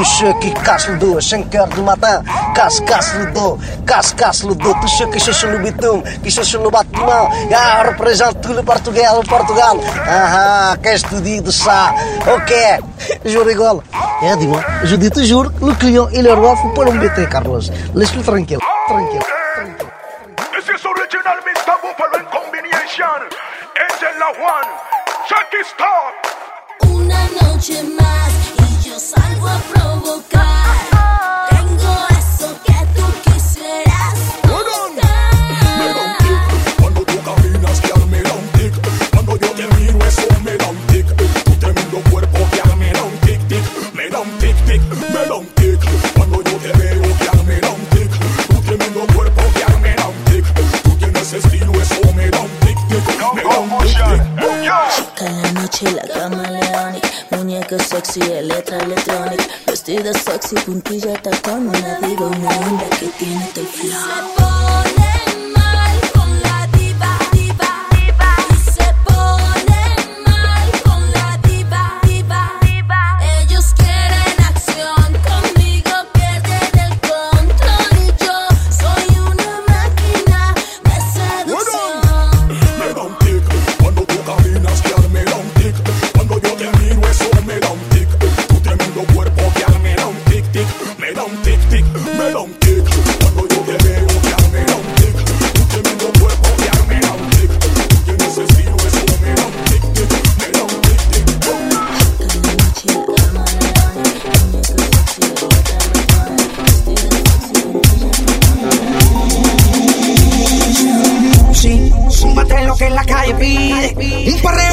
tous ceux qui cassent le dos à 5 heures du matin, casse, casse le dos, casse, casse le dos, tous ceux qui sont le bitume, qui sont sur le bâtiment, ah, représente tout le Portugal, le Portugal. Ah, ah, qu'est-ce que tu dis de ça Ok, je rigole. Eh, dis-moi, je dis toujours que le client et le roi, faut pas l'embêter, Carlos. Laisse-le tranquille, tranquille. This is original Mr. Buffalo combination. Angel La One. Check it start. Una noche salgo a provocar. Tengo eso que tú quisieras. Cuando tú caminas, ya me da un tic. Cuando yo te miro, eso me da un tic. Tu tremendo cuerpo, ya me da un tic, tic. Me da un tic, tic, me da un tic. Cuando yo te veo, ya me da un tic. Tu tremendo cuerpo, ya me da un tic. Tú tienes estilo, eso me da un tic, tic. Me da un tic, tic. Cada noche la cama leónica, sexy letra electrónica, vestida sexy, puntilla tacón, una diva, una onda que tiene tal flow.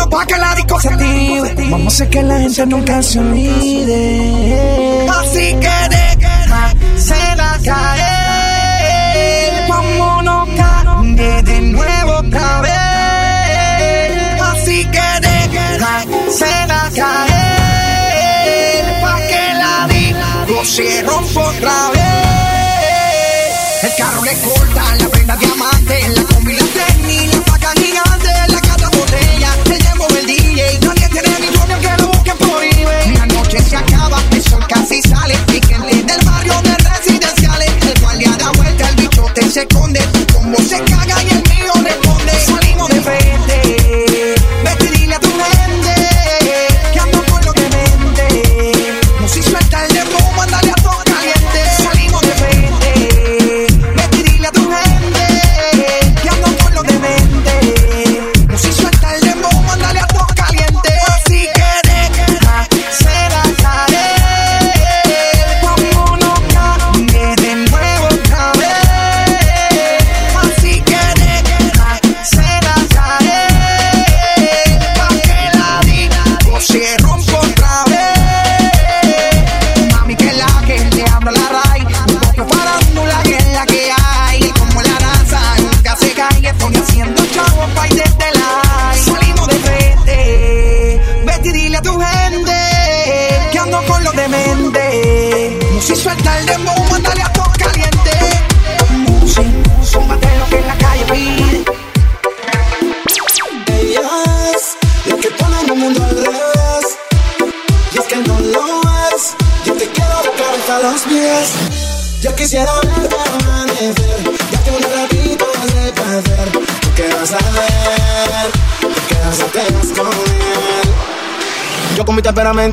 Pa' que la disco se active. Vamos a hacer que la gente nunca se olvide. Así que deja, se la caer. Vámonos cambie de nuevo otra vez. Así que deja, se la caer. Pa' que la disco se rompa otra vez. El carro le corta, la prenda diamante, la se esconde, como se caga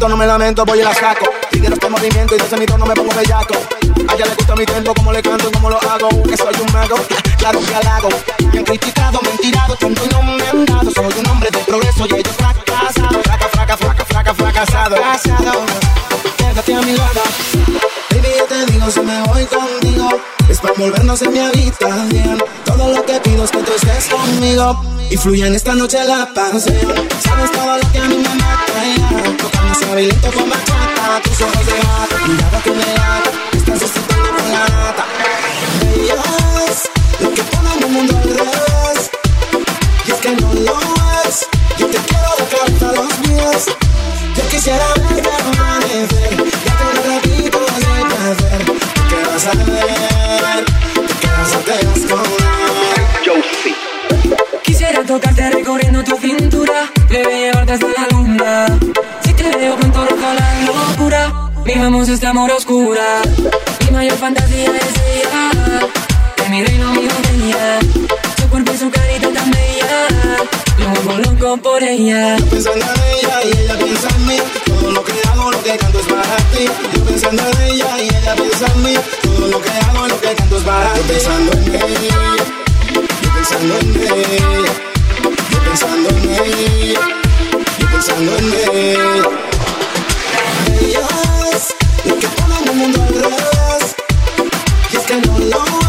no me lamento, voy y la saco. Tigre este movimiento y de ese mi tono me pongo bellaco. A ella le gusta mi tempo, como le canto y cómo lo hago. Que soy un mago, claro que halago. Me han criticado, me han tirado, tanto no me han dado. Soy un hombre de progreso y ellos fracasados. Fraca, fraca, fraca, fraca, fracasado. Fracasado. Quédate a mi lado. Baby, yo te digo, si me voy contigo, para envolvernos en mi habitación. Todo lo que pido es que tú estés conmigo y fluya en esta noche la pasión. Sabes todo lo que a mí me mata, ya. Y lento con bachata, tus ojos de gata, mirada que me lata, estás excitando con la nata. Ella lo que pone el mundo al revés, y es que no lo es. Yo te quiero de cabeza a los pies. Yo quisiera verte amanecer, date un ratito de placer. ¿Tú qué vas a ver? Tocarte recorriendo tu cintura, bebé, llevarte hasta la luna. Si te veo pronto rojo la locura, Vivamos este amor oscura. Mi mayor fantasía es ella. De mi reino, mi botella. Su cuerpo y su carita tan bella. Yo vuelvo loco por ella. Yo pensando en ella y ella piensa en mí. Todo lo que hago, lo que canto es para ti. Yo pensando en ella y ella piensa en mí. Todo lo que hago, lo que canto es para ti. Pensando en ella. Yo pensando en ella. Pensando en ella. Yo pensando en ella. Ella es lo que pone el mundo al es que no lo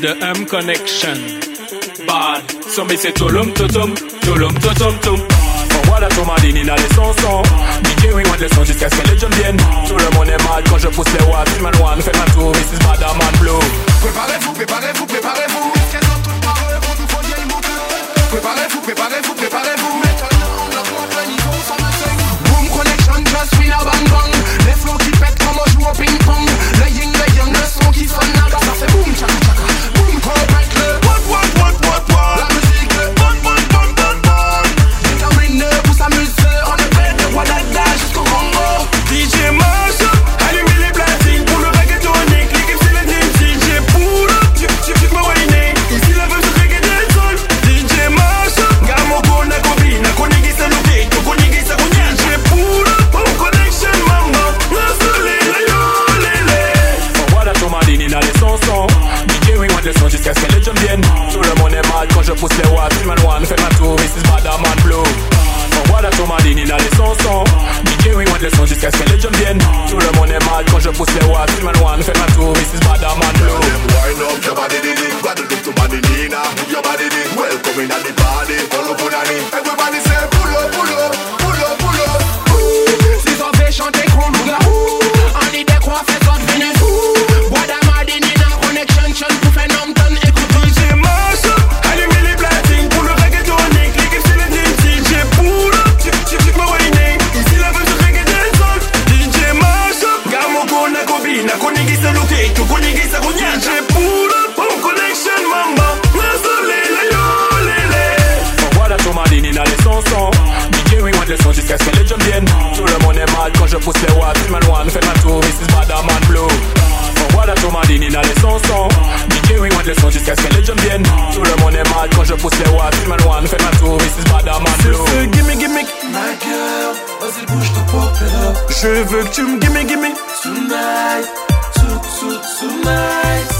the M connection. Bad, so me say tulum tutum, tulum tutum tum. Voilà ton madine dans les chansons DJ oui, les sons jusqu'à ce que les jeunes viennent Tout le monde est mal quand je pousse les je pousse les watts Man one, faites ma tour, Mrs. Badaman Blue Voilà ton madine dans les chansons DJ oui, les sons jusqu'à ce que les jeunes viennent Tout le monde est mal quand je pousse les watts Man one, faites ma tour, Mrs. Badaman Blue Wind up your body, did it. Guadeloupe to body, Nina. Your body, did. Welcome in at the party. Jusqu'à ce que les jeunes viennent. Tout le monde est mal quand je pousse les watts. Man one, faites ma tour, Mrs. Badaman Blue. Voilà ton madine dans les chansons DJ oui, les sons jusqu'à ce que les jeunes viennent. Tout le monde est mal quand je pousse les watts. Man one, faites ma tour, Mrs. Badaman Blue. Ce gimme gimme. My girl, vas-y bouge te pop Je veux que tu me gimme gimme. Tonight, to, to, tonight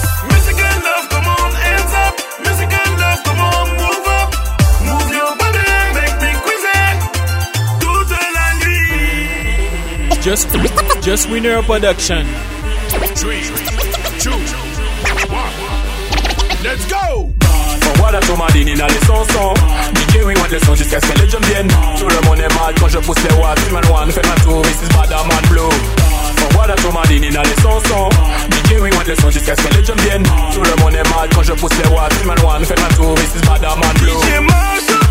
Just, just winner production Three, two, one. Let's go! Voilà ton madine dans les chansons DJ oui, sons jusqu'à ce que les jeunes viennent Tout le monde est mal quand je pousse les watts Man one, faites ma tour, Mrs. Badaman Blue Voilà ton madine dans les chansons DJ oui, les sons jusqu'à ce que les jeunes viennent Tout le monde est mal quand je pousse les watts Man one, ma tour, Mrs. Badaman Blue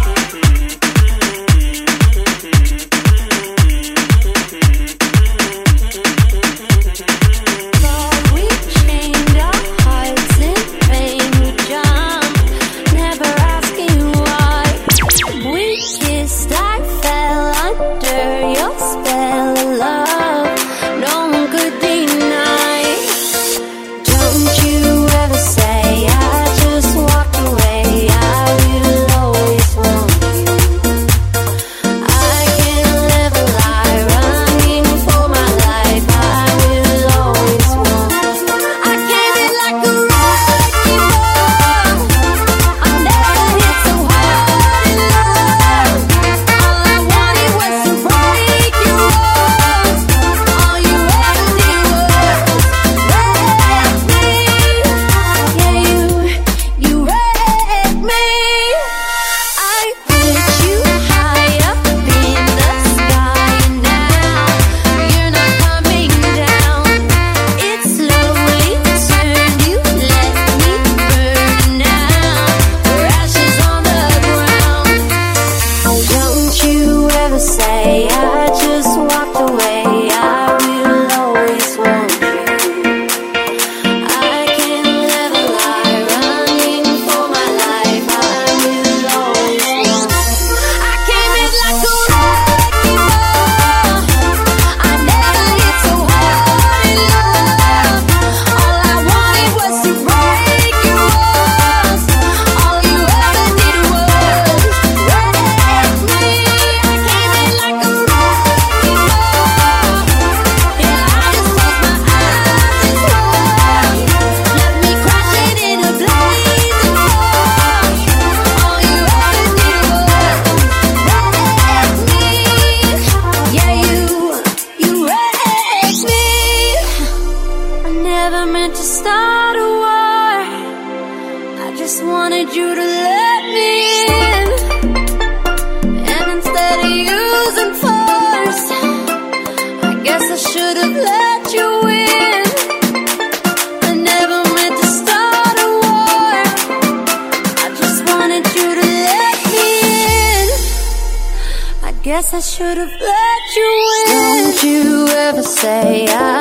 say I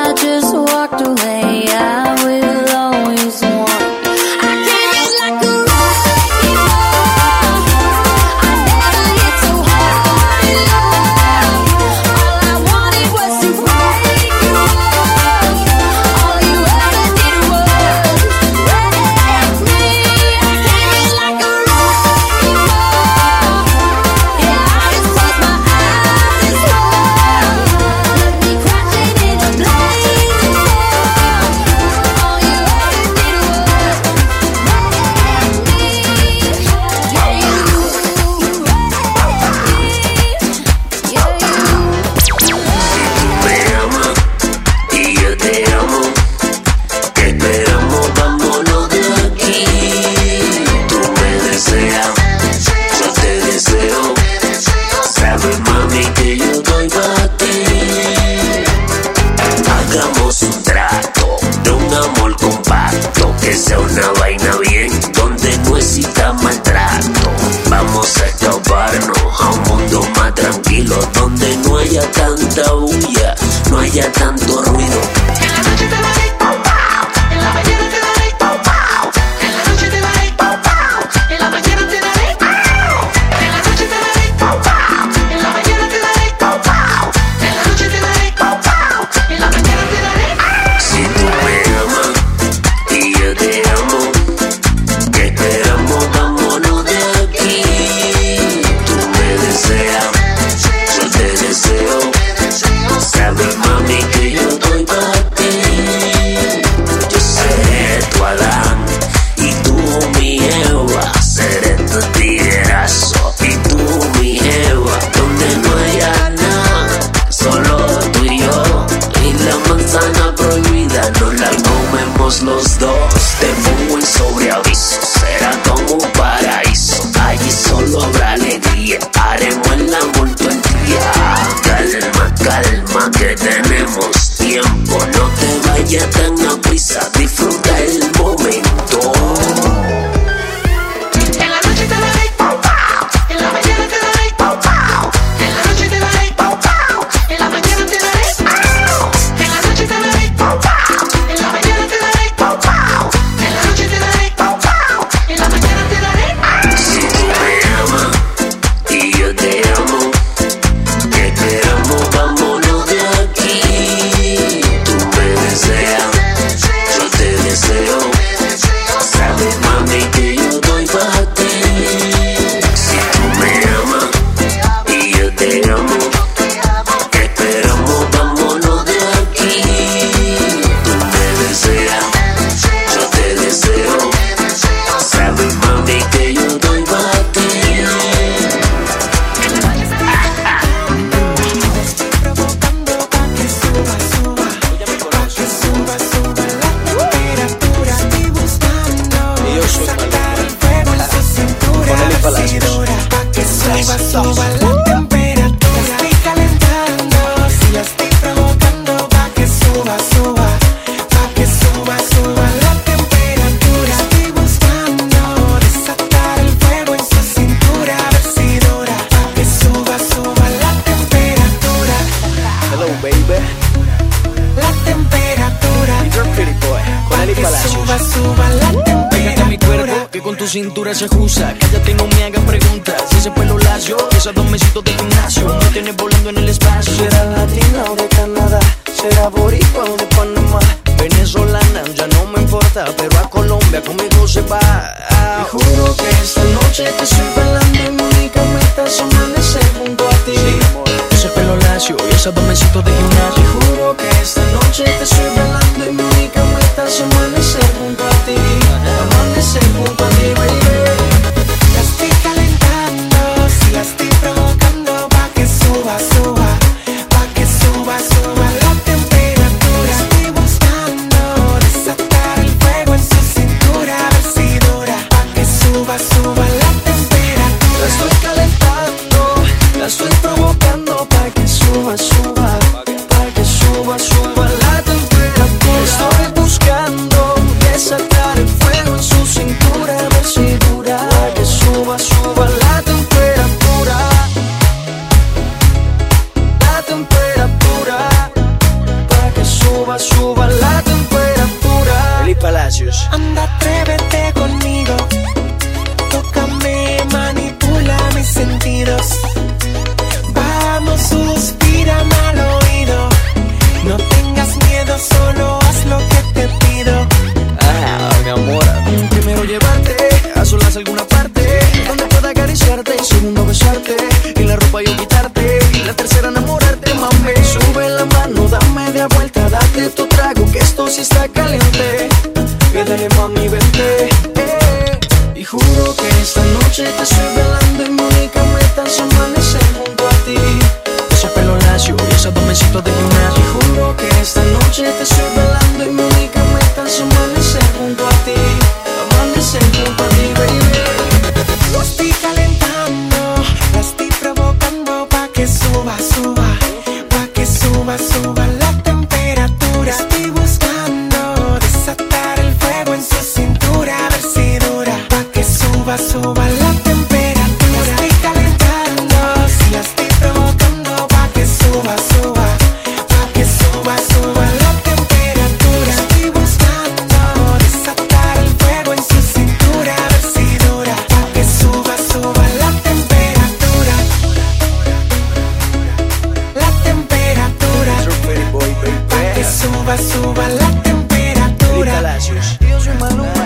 te suba, suba la temperatura. Yo soy Maluma.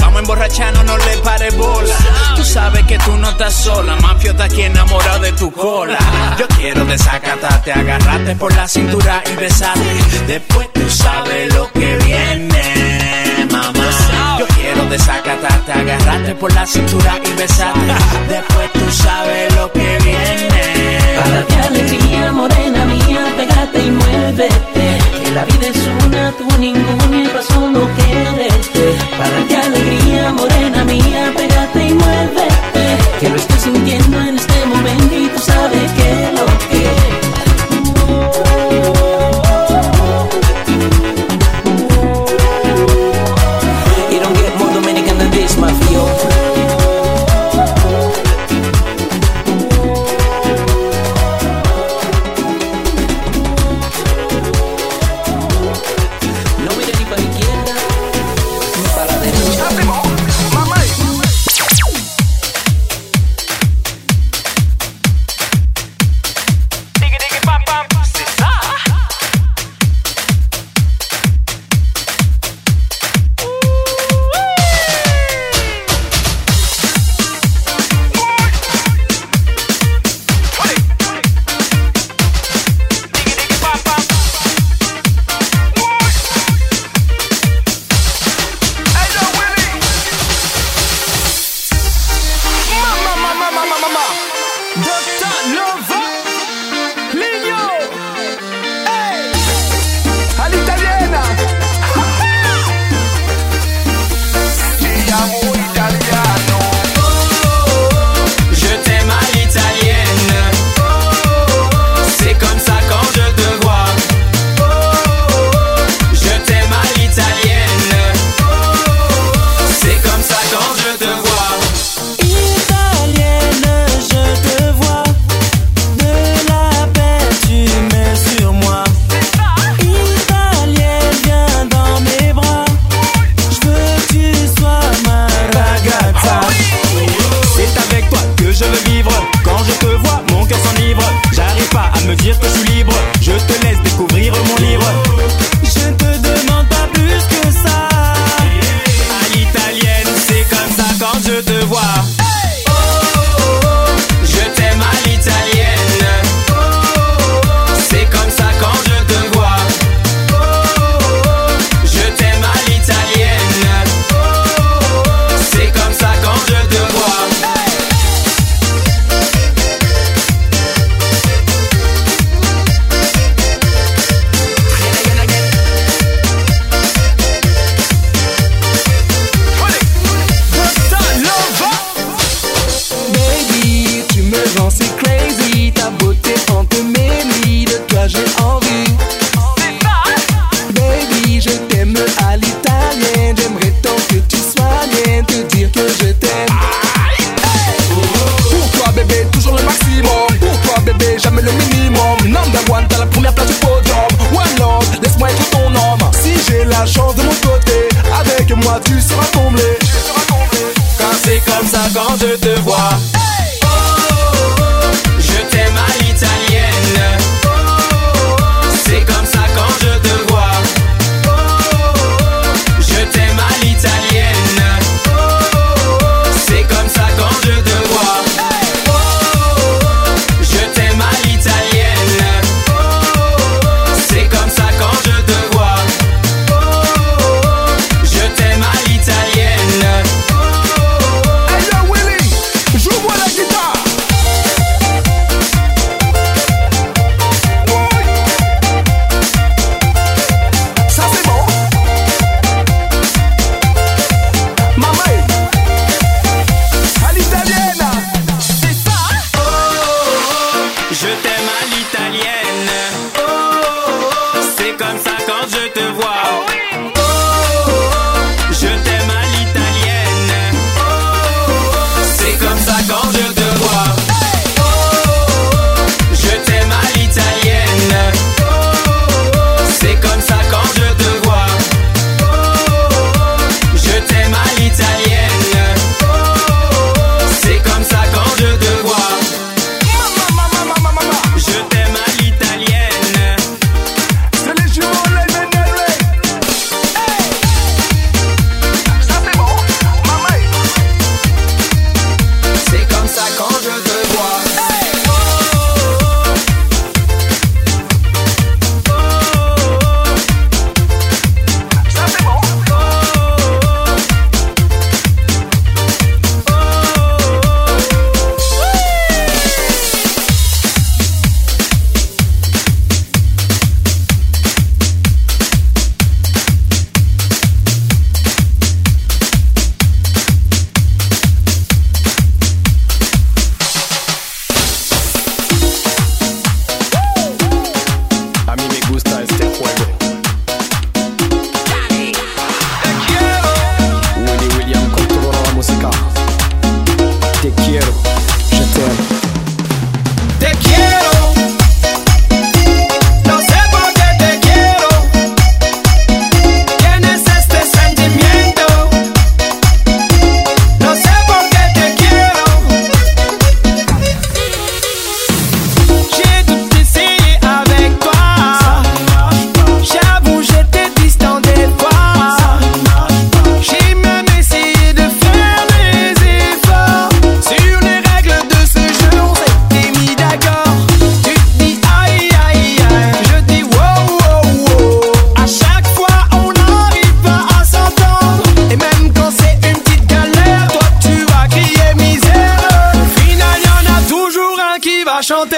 Vamos a emborracharnos, no le pares bola. Tú sabes que tú no estás sola, mafio está aquí enamorado de tu cola. Yo quiero desacatarte, agarrarte por la cintura y besarte. Después tú sabes lo que viene, mamá. Yo quiero desacatarte, agarrarte por la cintura y besarte. Después tú sabes lo que viene. Para que alegría, morena mía, pégate y muévete. Que la vida es una, tú ninguna y razón no mía, morena mía, l'italienne un qui va chanter. Te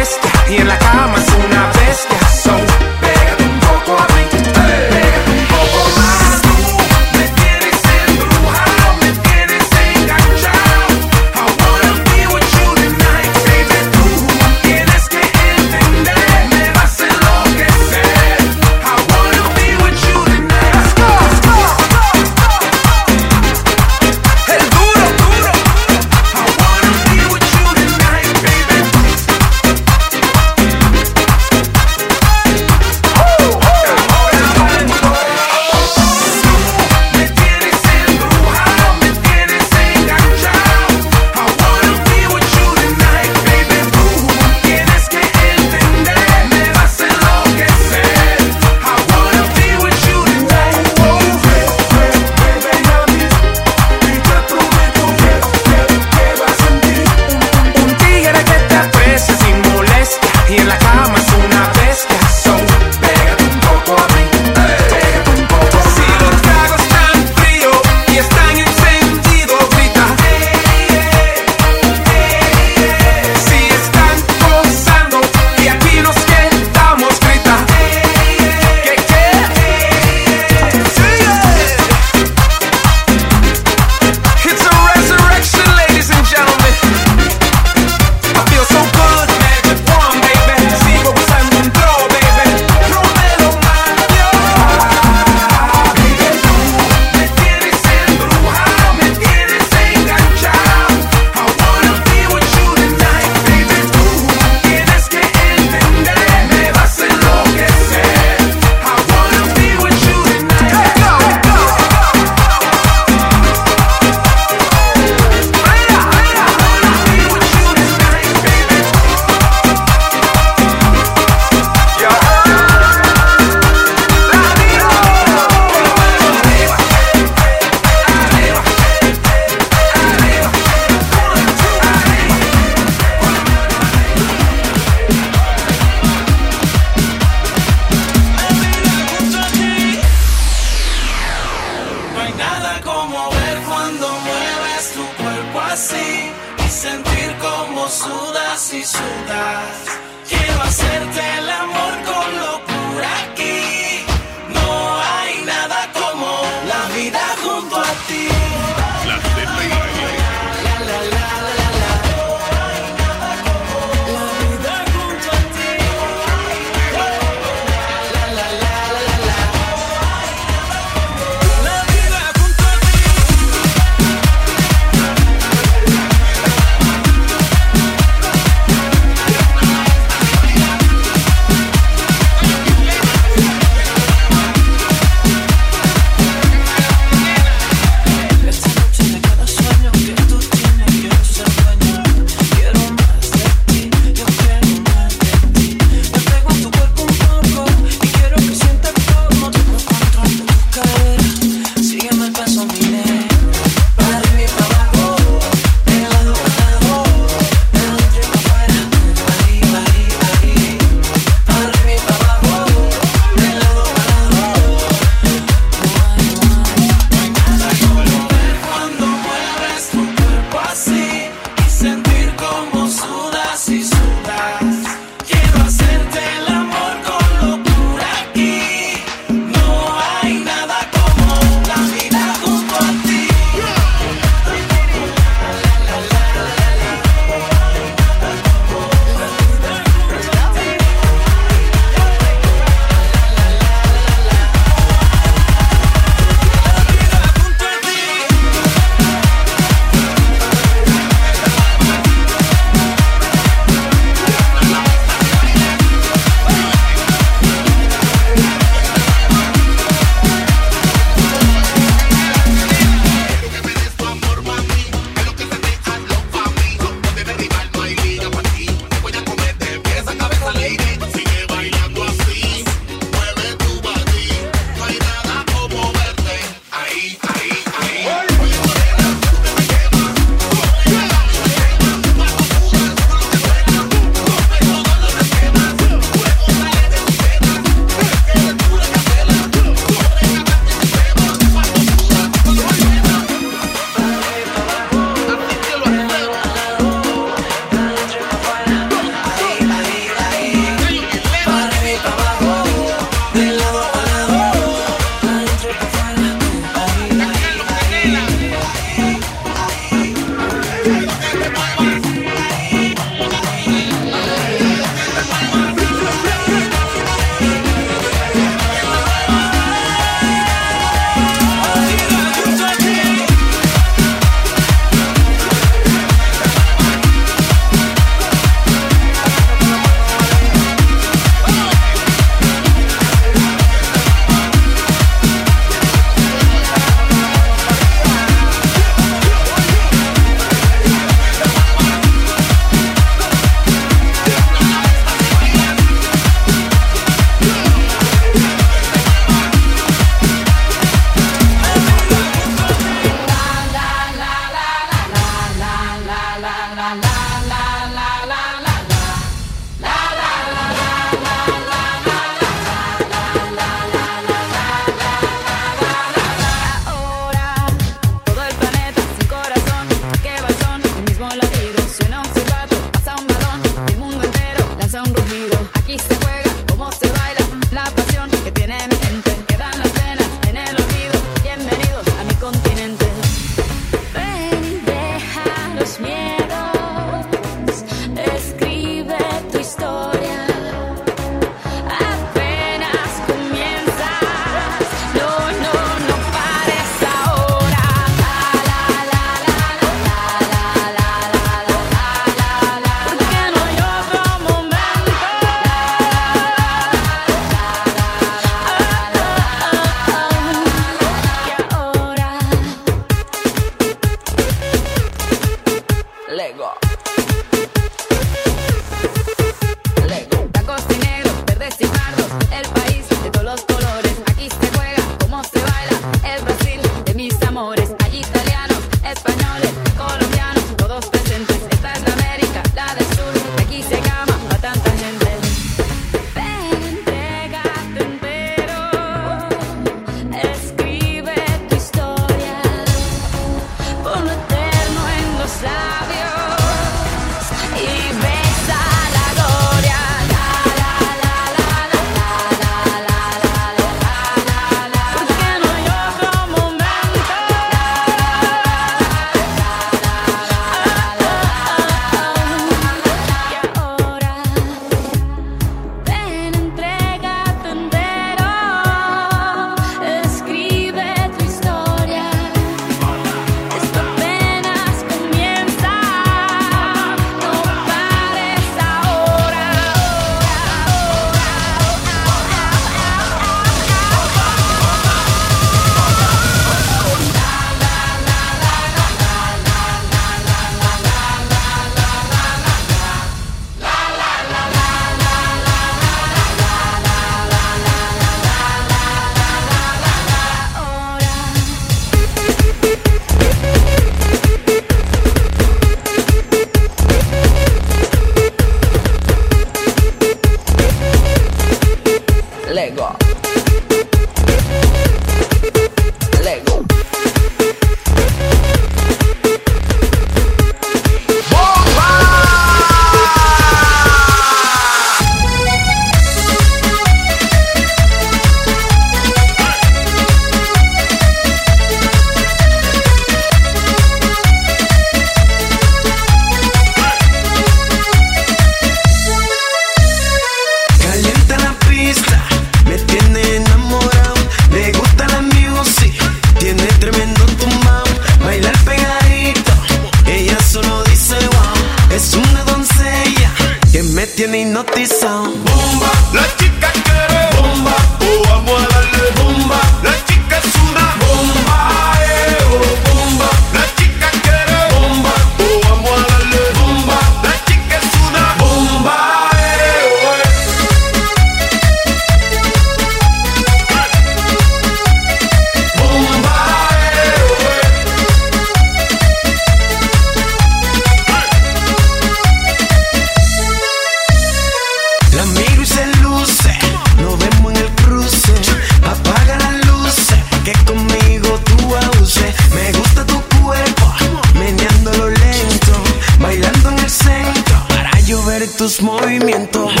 tus movimientos.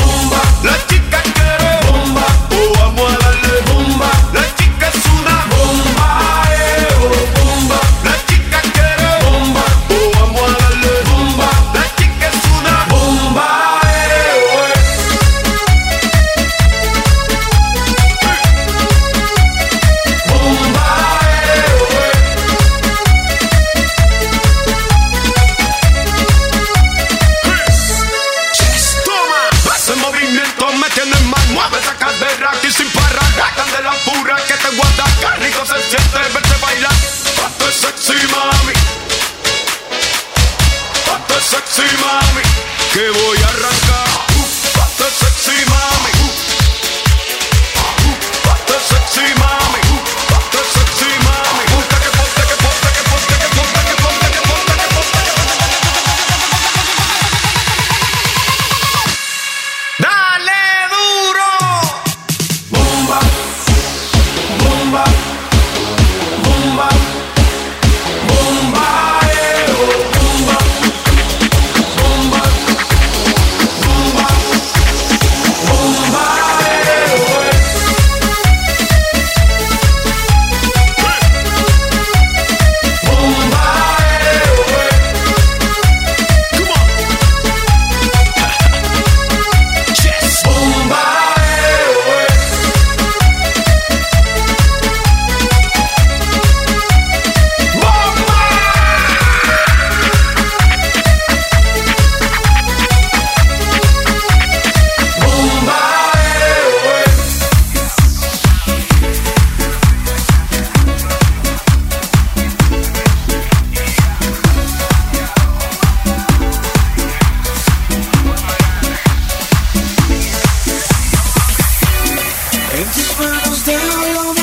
just burn those down.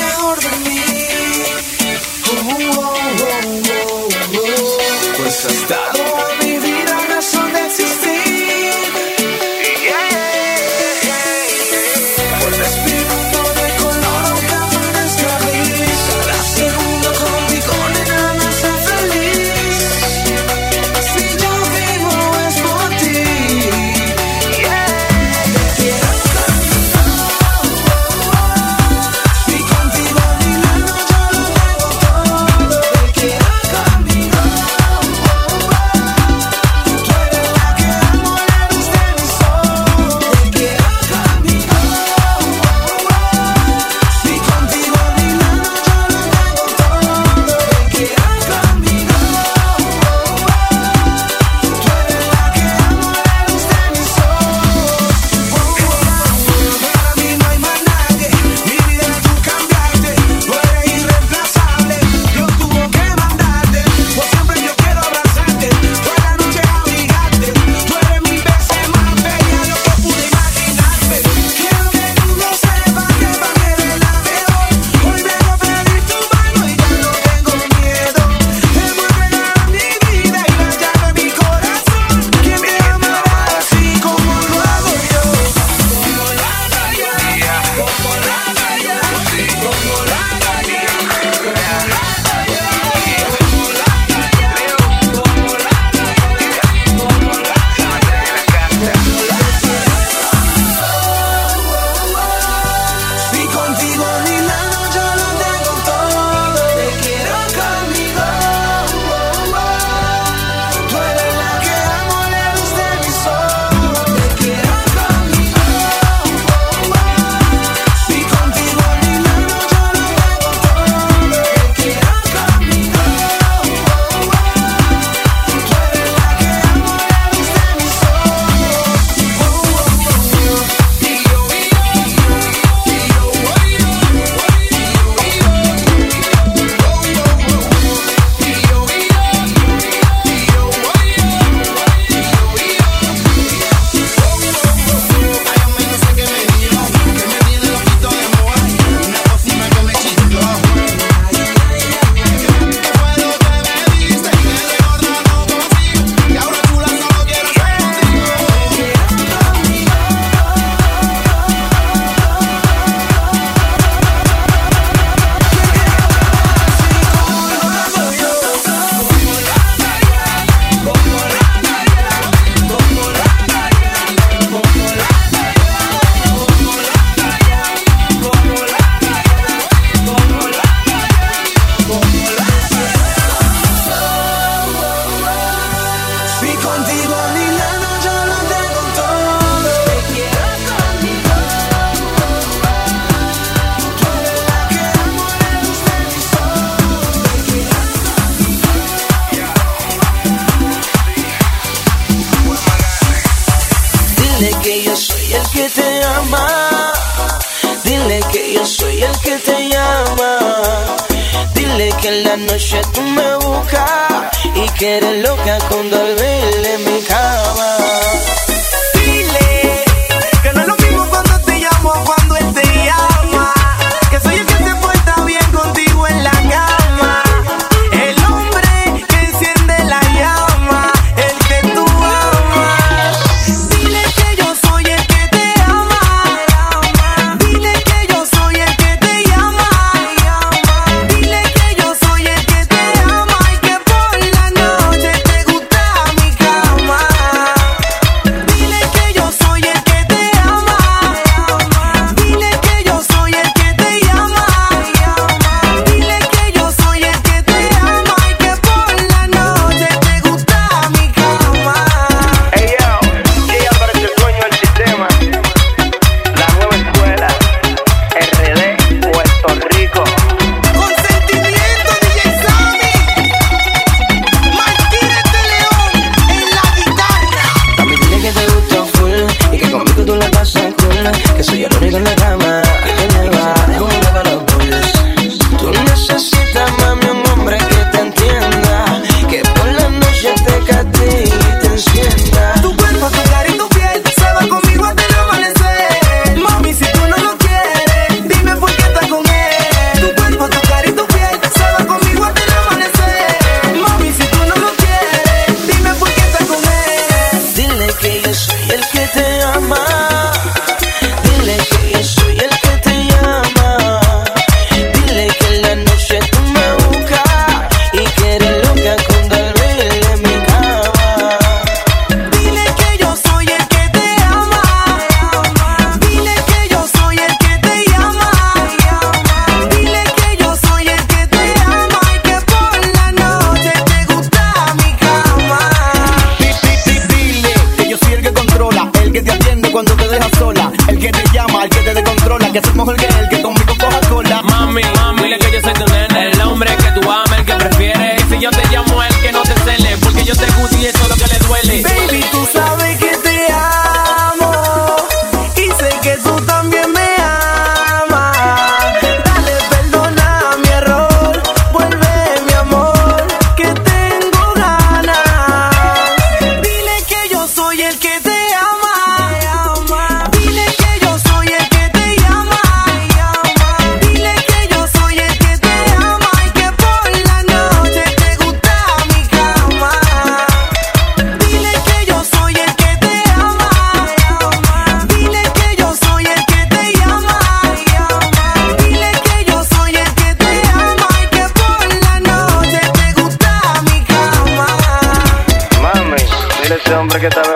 Que está